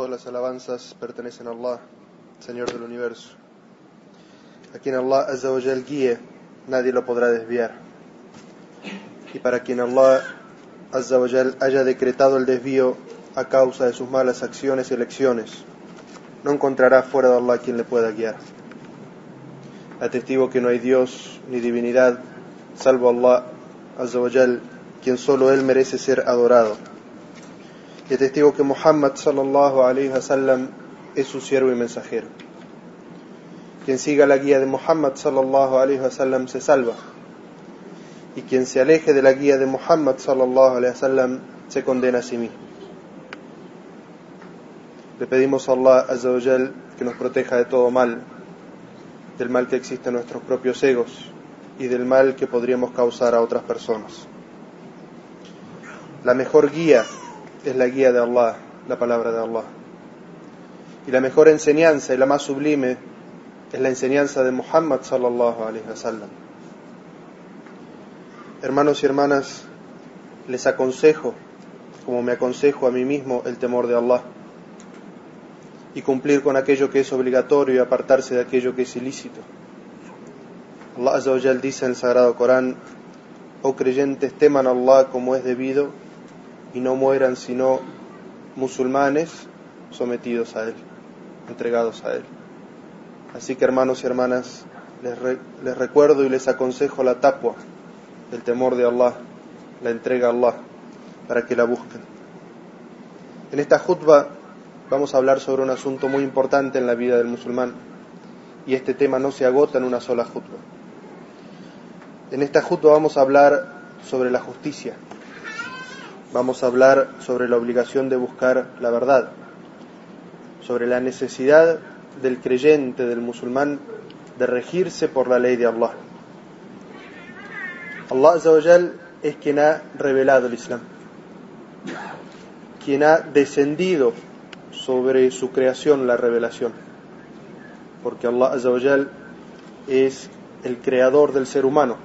Todas las alabanzas pertenecen a Allah, Señor del universo. A quien Allah Azza guíe, nadie lo podrá desviar. Y para quien Allah Azza wa haya decretado el desvío a causa de sus malas acciones y elecciones, no encontrará fuera de Allah quien le pueda guiar. Atestigo que no hay Dios ni divinidad salvo Allah Azza wa quien solo Él merece ser adorado. Y testigo que Muhammad sallallahu alayhi wa sallam es su siervo y mensajero. Quien siga la guía de Muhammad sallallahu alayhi wa sallam se salva. Y quien se aleje de la guía de Muhammad sallallahu alayhi wa sallam se condena a sí mismo. Le pedimos a Allah que nos proteja de todo mal, del mal que existe en nuestros propios egos y del mal que podríamos causar a otras personas. La mejor guía es la guía de Allah, la palabra de Allah. Y la mejor enseñanza y la más sublime es la enseñanza de Muhammad sallallahu alaihi wasallam. Hermanos y hermanas, les aconsejo, como me aconsejo a mí mismo, el temor de Allah y cumplir con aquello que es obligatorio y apartarse de aquello que es ilícito. Allah Azza dice en el Sagrado Corán, oh creyentes, teman a Allah como es debido y no mueran sino musulmanes sometidos a Él, entregados a Él. Así que hermanos y hermanas, les, les recuerdo y les aconsejo la tapua, el temor de Allah, la entrega a Allah, para que la busquen. En esta jutba vamos a hablar sobre un asunto muy importante en la vida del musulmán, y este tema no se agota en una sola jutba. En esta jutba vamos a hablar sobre la justicia, vamos a hablar sobre la obligación de buscar la verdad, sobre la necesidad del creyente, del musulmán, de regirse por la ley de Allah. Allah Azawajal es quien ha revelado el Islam, quien ha descendido sobre su creación la revelación, porque Allah Azawajal es el creador del ser humano,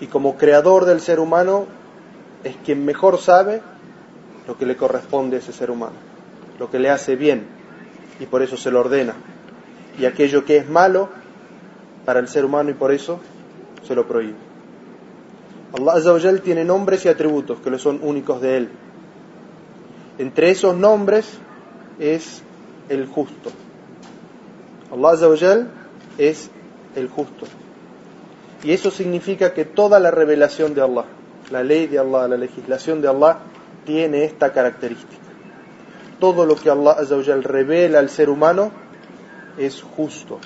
y como creador del ser humano es quien mejor sabe lo que le corresponde a ese ser humano, lo que le hace bien, y por eso se lo ordena, y aquello que es malo para el ser humano y por eso se lo prohíbe. Allah Azza tiene nombres y atributos que le son únicos de Él. Entre esos nombres es el justo. Allah Azza es el justo. Y eso significa que toda la revelación de Allah, la ley de Allah, la legislación de Allah, tiene esta característica. Todo lo que Allah Azzawajal revela al ser humano es justo,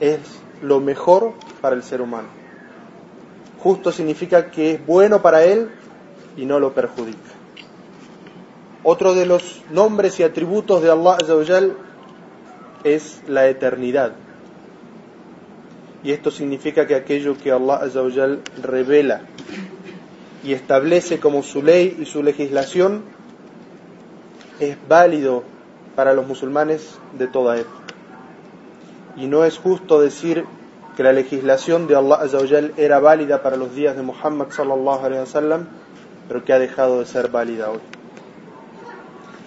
es lo mejor para el ser humano. Justo significa que es bueno para él y no lo perjudica. Otro de los nombres y atributos de Allah Azzawajal es la eternidad. Y esto significa que aquello que Allah Azzawajal revela y establece como su ley y su legislación es válido para los musulmanes de toda época. Y no es justo decir que la legislación de Allah Azzawajal era válida para los días de Muhammad sallallahu alaihi wasallam, pero que ha dejado de ser válida hoy.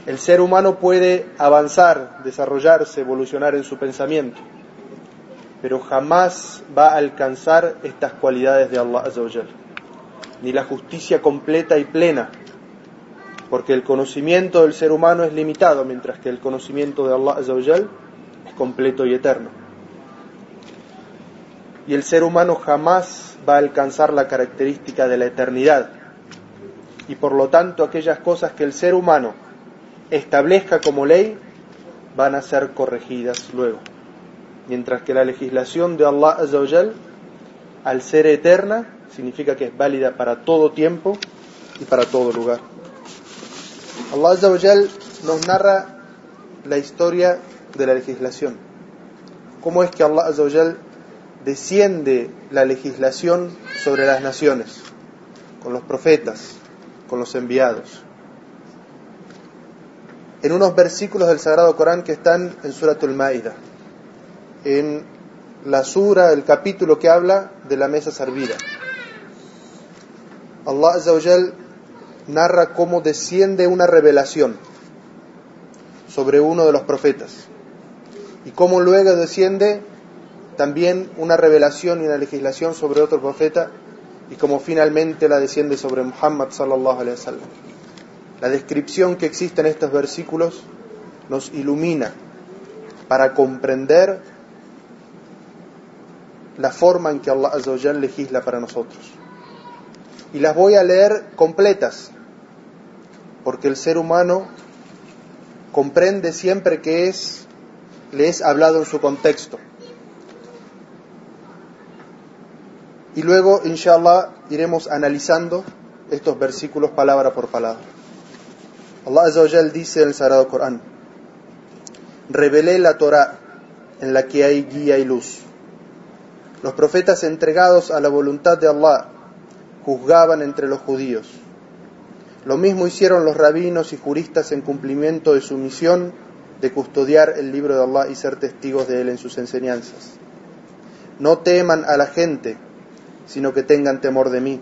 El ser humano puede avanzar, desarrollarse, evolucionar en su pensamiento, pero jamás va a alcanzar estas cualidades de Allah Azzawajal ni la justicia completa y plena, porque el conocimiento del ser humano es limitado, mientras que el conocimiento de Allah Azzawajal es completo y eterno. Y el ser humano jamás va a alcanzar la característica de la eternidad. Y por lo tanto aquellas cosas que el ser humano establezca como ley van a ser corregidas luego. Mientras que la legislación de Allah Azzawajal, al ser eterna, significa que es válida para todo tiempo y para todo lugar. Allah Azzawajal nos narra la historia de la legislación. ¿Cómo es que Allah Azzawajal desciende la legislación sobre las naciones? Con los profetas, con los enviados. En unos versículos del Sagrado Corán que están en Suratul Ma'idah, en la sura, el capítulo que habla de la mesa servida. Allah Azzawajal narra cómo desciende una revelación sobre uno de los profetas. Y cómo luego desciende también una revelación y una legislación sobre otro profeta y como finalmente la desciende sobre Muhammad sallallahu alaihi wasallam. La descripción que existe en estos versículos nos ilumina para comprender la forma en que Allah Azza legisla para nosotros. Y las voy a leer completas, porque el ser humano comprende siempre que es le es hablado en su contexto. Y luego, inshallah, iremos analizando estos versículos palabra por palabra. Allah Azza dice en el Sagrado Corán, revelé la Torah en la que hay guía y luz. Los profetas entregados a la voluntad de Allah juzgaban entre los judíos. Lo mismo hicieron los rabinos y juristas en cumplimiento de su misión de custodiar el libro de Allah y ser testigos de él en sus enseñanzas. No teman a la gente sino que tengan temor de mí.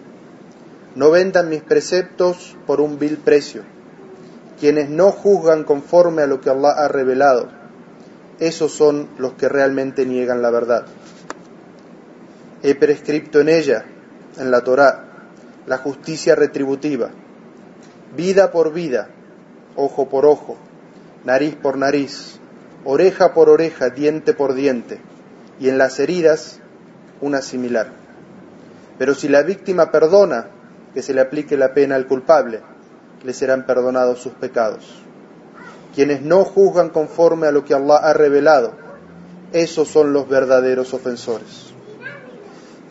No vendan mis preceptos por un vil precio. Quienes no juzgan conforme a lo que Allah ha revelado, esos son los que realmente niegan la verdad. He prescripto en ella, en la Torá, la justicia retributiva, vida por vida, ojo por ojo, nariz por nariz, oreja por oreja, diente por diente, y en las heridas una similar. Pero si la víctima perdona que se le aplique la pena al culpable, le serán perdonados sus pecados. Quienes no juzgan conforme a lo que Allah ha revelado, esos son los verdaderos ofensores.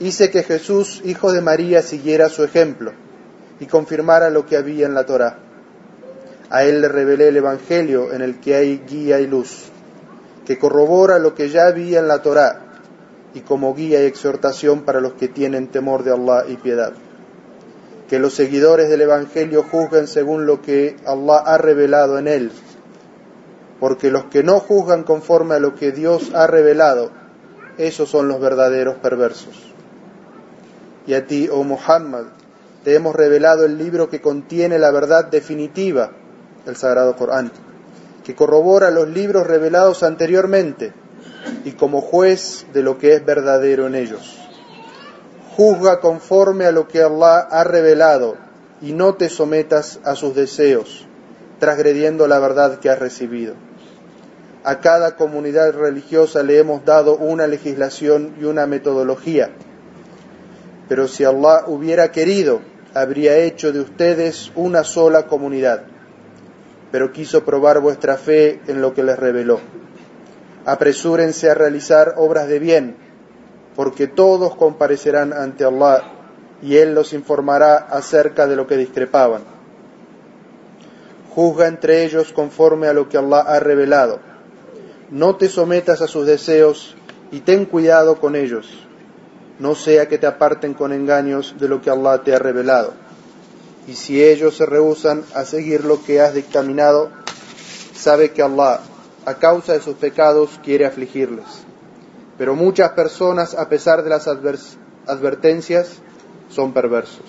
Hice que Jesús, hijo de María, siguiera su ejemplo y confirmara lo que había en la Torá. A él le revelé el Evangelio en el que hay guía y luz, que corrobora lo que ya había en la Torá y como guía y exhortación para los que tienen temor de Allah y piedad. Que los seguidores del Evangelio juzguen según lo que Allah ha revelado en él, porque los que no juzgan conforme a lo que Dios ha revelado, esos son los verdaderos perversos. Y a ti, oh Muhammad, te hemos revelado el libro que contiene la verdad definitiva, el Sagrado Corán, que corrobora los libros revelados anteriormente y como juez de lo que es verdadero en ellos. Juzga conforme a lo que Allah ha revelado y no te sometas a sus deseos, transgrediendo la verdad que has recibido. A cada comunidad religiosa le hemos dado una legislación y una metodología, pero si Allah hubiera querido, habría hecho de ustedes una sola comunidad, pero quiso probar vuestra fe en lo que les reveló apresúrense a realizar obras de bien, porque todos comparecerán ante Allah y Él los informará acerca de lo que discrepaban. Juzga entre ellos conforme a lo que Allah ha revelado. No te sometas a sus deseos y ten cuidado con ellos, no sea que te aparten con engaños de lo que Allah te ha revelado. Y si ellos se rehusan a seguir lo que has dictaminado, sabe que Allah a causa de sus pecados quiere afligirles. Pero muchas personas, a pesar de las advertencias, son perversos.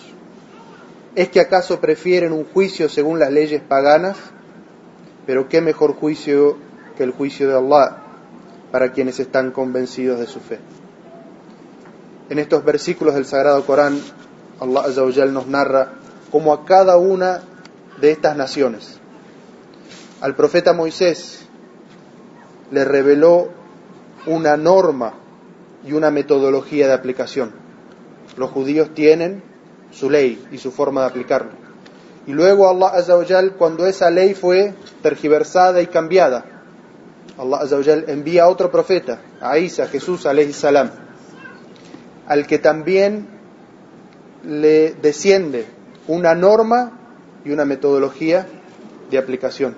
¿Es que acaso prefieren un juicio según las leyes paganas? Pero qué mejor juicio que el juicio de Allah para quienes están convencidos de su fe. En estos versículos del Sagrado Corán, Allah Azza nos narra cómo a cada una de estas naciones, al profeta Moisés le reveló una norma y una metodología de aplicación. Los judíos tienen su ley y su forma de aplicarlo. Y luego Allah Azza cuando esa ley fue tergiversada y cambiada, Allah Azza envía a otro profeta, a Isa, Jesús alayhi salam, al que también le desciende una norma y una metodología de aplicación.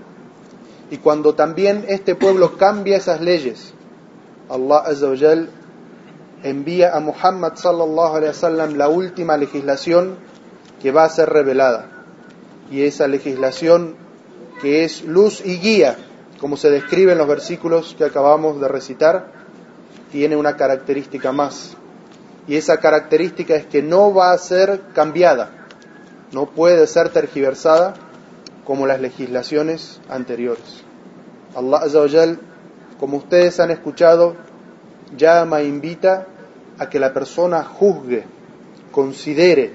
Y cuando también este pueblo cambia esas leyes, Allah Azza envía a Muhammad sallallahu alaihi wasallam la última legislación que va a ser revelada. Y esa legislación que es luz y guía, como se describe en los versículos que acabamos de recitar, tiene una característica más. Y esa característica es que no va a ser cambiada, no puede ser tergiversada como las legislaciones anteriores. Allah Azawajal, como ustedes han escuchado, llama e invita a que la persona juzgue, considere,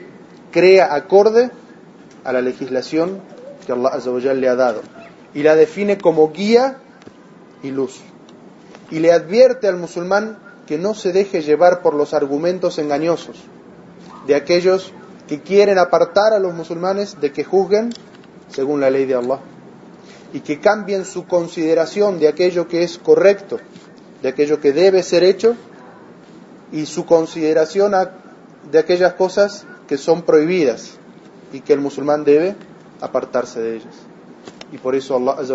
crea acorde a la legislación que Allah Azawajal le ha dado y la define como guía y luz. Y le advierte al musulmán que no se deje llevar por los argumentos engañosos de aquellos que quieren apartar a los musulmanes de que juzguen según la ley de Allah y que cambien su consideración de aquello que es correcto, de aquello que debe ser hecho y su consideración de aquellas cosas que son prohibidas y que el musulmán debe apartarse de ellas. Y por eso Allah Azza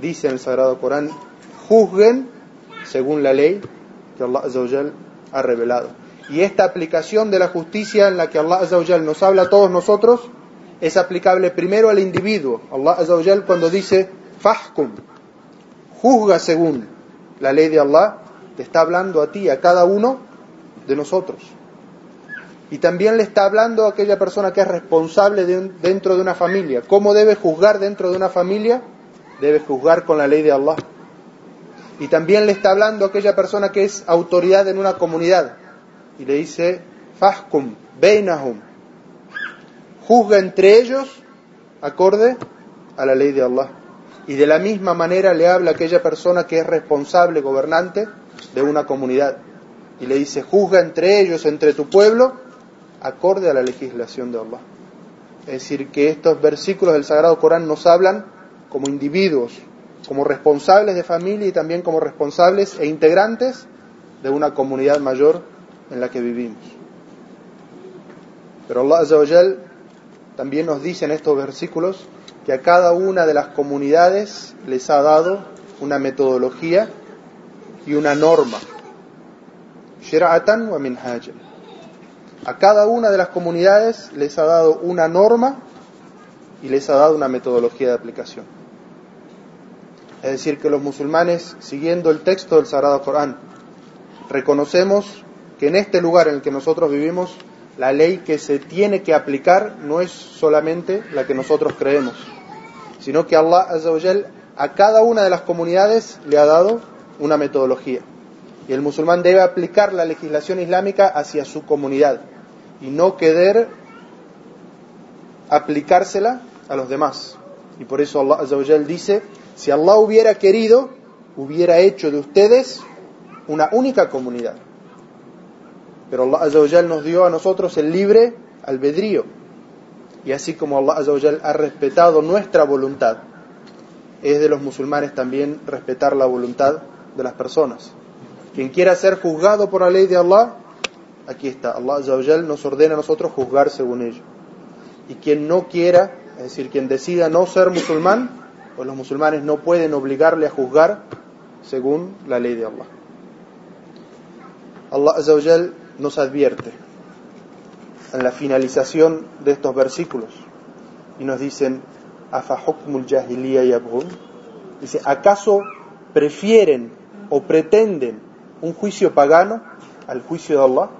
dice en el Sagrado Corán, juzguen según la ley que Allah Azza ha revelado. Y esta aplicación de la justicia en la que Allah Azza nos habla a todos nosotros es aplicable primero al individuo. Allah Azza cuando dice fahkum, juzga según la ley de Allah, te está hablando a ti, a cada uno de nosotros. Y también le está hablando a aquella persona que es responsable dentro de una familia. ¿Cómo debe juzgar dentro de una familia? Debe juzgar con la ley de Allah. Y también le está hablando a aquella persona que es autoridad en una comunidad. Y le dice, Fahkum, Beinahum. Juzga entre ellos acorde a la ley de Allah. Y de la misma manera le habla aquella persona que es responsable, gobernante de una comunidad. Y le dice, juzga entre ellos, entre tu pueblo, acorde a la legislación de Allah. Es decir, que estos versículos del Sagrado Corán nos hablan como individuos, como responsables de familia y también como responsables e integrantes de una comunidad mayor en la que vivimos. Pero Allah Azza también nos dice en estos versículos que a cada una de las comunidades les ha dado una metodología y una norma. Wa a cada una de las comunidades les ha dado una norma y les ha dado una metodología de aplicación. Es decir, que los musulmanes, siguiendo el texto del Sagrado Corán, reconocemos que en este lugar en el que nosotros vivimos, la ley que se tiene que aplicar no es solamente la que nosotros creemos, sino que Allah a cada una de las comunidades le ha dado una metodología. Y el musulmán debe aplicar la legislación islámica hacia su comunidad y no querer aplicársela a los demás. Y por eso Allah Azza dice, si Allah hubiera querido, hubiera hecho de ustedes una única comunidad. Pero Allah Azza nos dio a nosotros el libre albedrío. Y así como Allah Azza ha respetado nuestra voluntad, es de los musulmanes también respetar la voluntad de las personas. Quien quiera ser juzgado por la ley de Allah, aquí está, Allah nos ordena a nosotros juzgar según ello. Y quien no quiera, es decir, quien decida no ser musulmán, pues los musulmanes no pueden obligarle a juzgar según la ley de Allah. Allah nos advierte en la finalización de estos versículos y nos dicen, Dice, ¿acaso prefieren o pretenden un juicio pagano al juicio de Allah?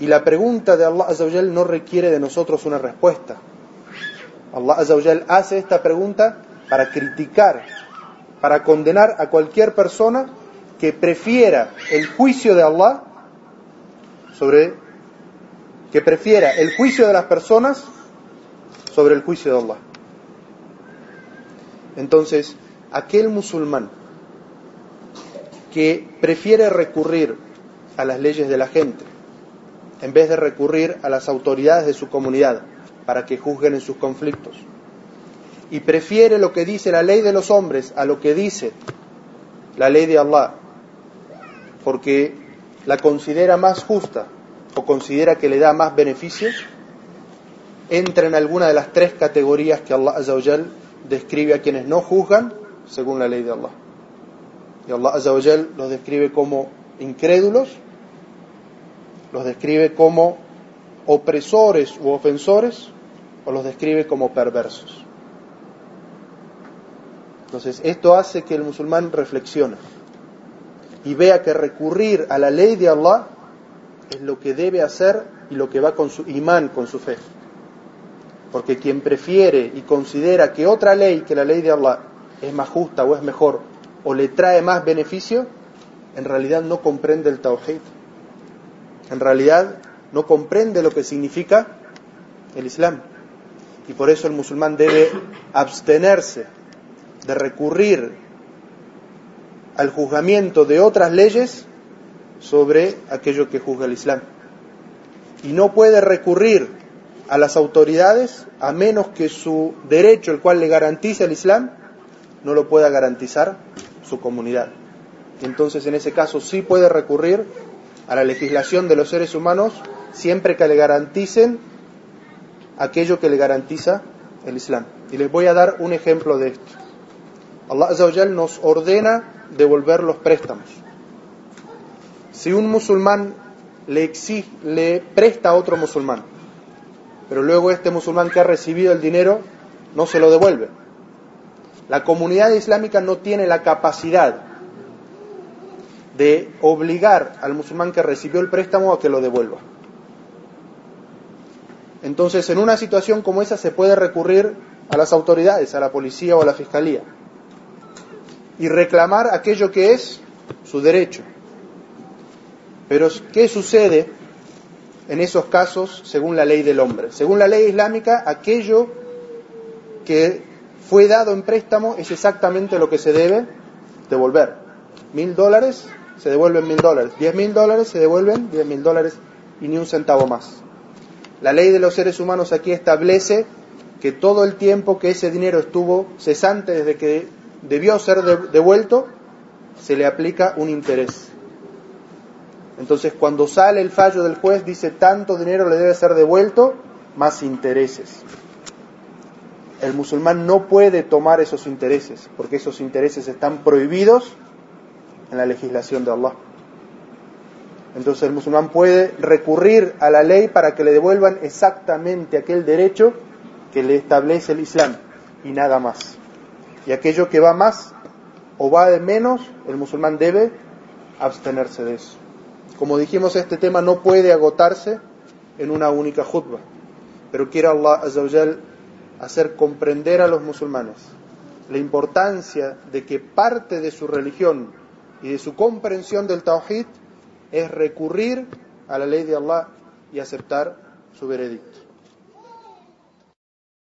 Y la pregunta de Allah Azawajal no requiere de nosotros una respuesta. Allah Azawajal hace esta pregunta para criticar, para condenar a cualquier persona que prefiera el juicio de Allah sobre que prefiera el juicio de las personas sobre el juicio de Allah. Entonces, aquel musulmán que prefiere recurrir a las leyes de la gente, en vez de recurrir a las autoridades de su comunidad para que juzguen en sus conflictos. Y prefiere lo que dice la ley de los hombres a lo que dice la ley de Allah, porque la considera más justa o considera que le da más beneficios, entra en alguna de las tres categorías que Allah Azawajal describe a quienes no juzgan según la ley de Allah. Y Allah Azawajal los describe como incrédulos los describe como opresores u ofensores o los describe como perversos. Entonces, esto hace que el musulmán reflexione y vea que recurrir a la ley de Allah es lo que debe hacer y lo que va con su imán, con su fe. Porque quien prefiere y considera que otra ley que la ley de Allah es más justa o es mejor o le trae más beneficio, en realidad no comprende el Tawhid. En realidad no comprende lo que significa el Islam. Y por eso el musulmán debe abstenerse de recurrir al juzgamiento de otras leyes sobre aquello que juzga el Islam. Y no puede recurrir a las autoridades a menos que su derecho, el cual le garantiza el Islam, no lo pueda garantizar su comunidad. Entonces, en ese caso, sí puede recurrir a la legislación de los seres humanos siempre que le garanticen aquello que le garantiza el Islam. Y les voy a dar un ejemplo de esto. Allah nos ordena devolver los préstamos. Si un musulmán le, exige, le presta a otro musulmán, pero luego este musulmán que ha recibido el dinero no se lo devuelve, la comunidad islámica no tiene la capacidad de obligar al musulmán que recibió el préstamo a que lo devuelva. Entonces, en una situación como esa se puede recurrir a las autoridades, a la policía o a la fiscalía, y reclamar aquello que es su derecho. Pero, ¿qué sucede en esos casos según la ley del hombre? Según la ley islámica, aquello que fue dado en préstamo es exactamente lo que se debe devolver. Mil dólares se devuelven mil dólares. Diez mil dólares se devuelven diez mil dólares y ni un centavo más. La ley de los seres humanos aquí establece que todo el tiempo que ese dinero estuvo cesante desde que debió ser devuelto, se le aplica un interés. Entonces, cuando sale el fallo del juez, dice tanto dinero le debe ser devuelto, más intereses. El musulmán no puede tomar esos intereses, porque esos intereses están prohibidos en la legislación de Allah. Entonces el musulmán puede recurrir a la ley para que le devuelvan exactamente aquel derecho que le establece el Islam y nada más. Y aquello que va más o va de menos, el musulmán debe abstenerse de eso. Como dijimos, este tema no puede agotarse en una única jutba, pero quiere Allah hacer comprender a los musulmanes la importancia de que parte de su religión y de su comprensión del tawhid es recurrir a la ley de Allah y aceptar su veredicto.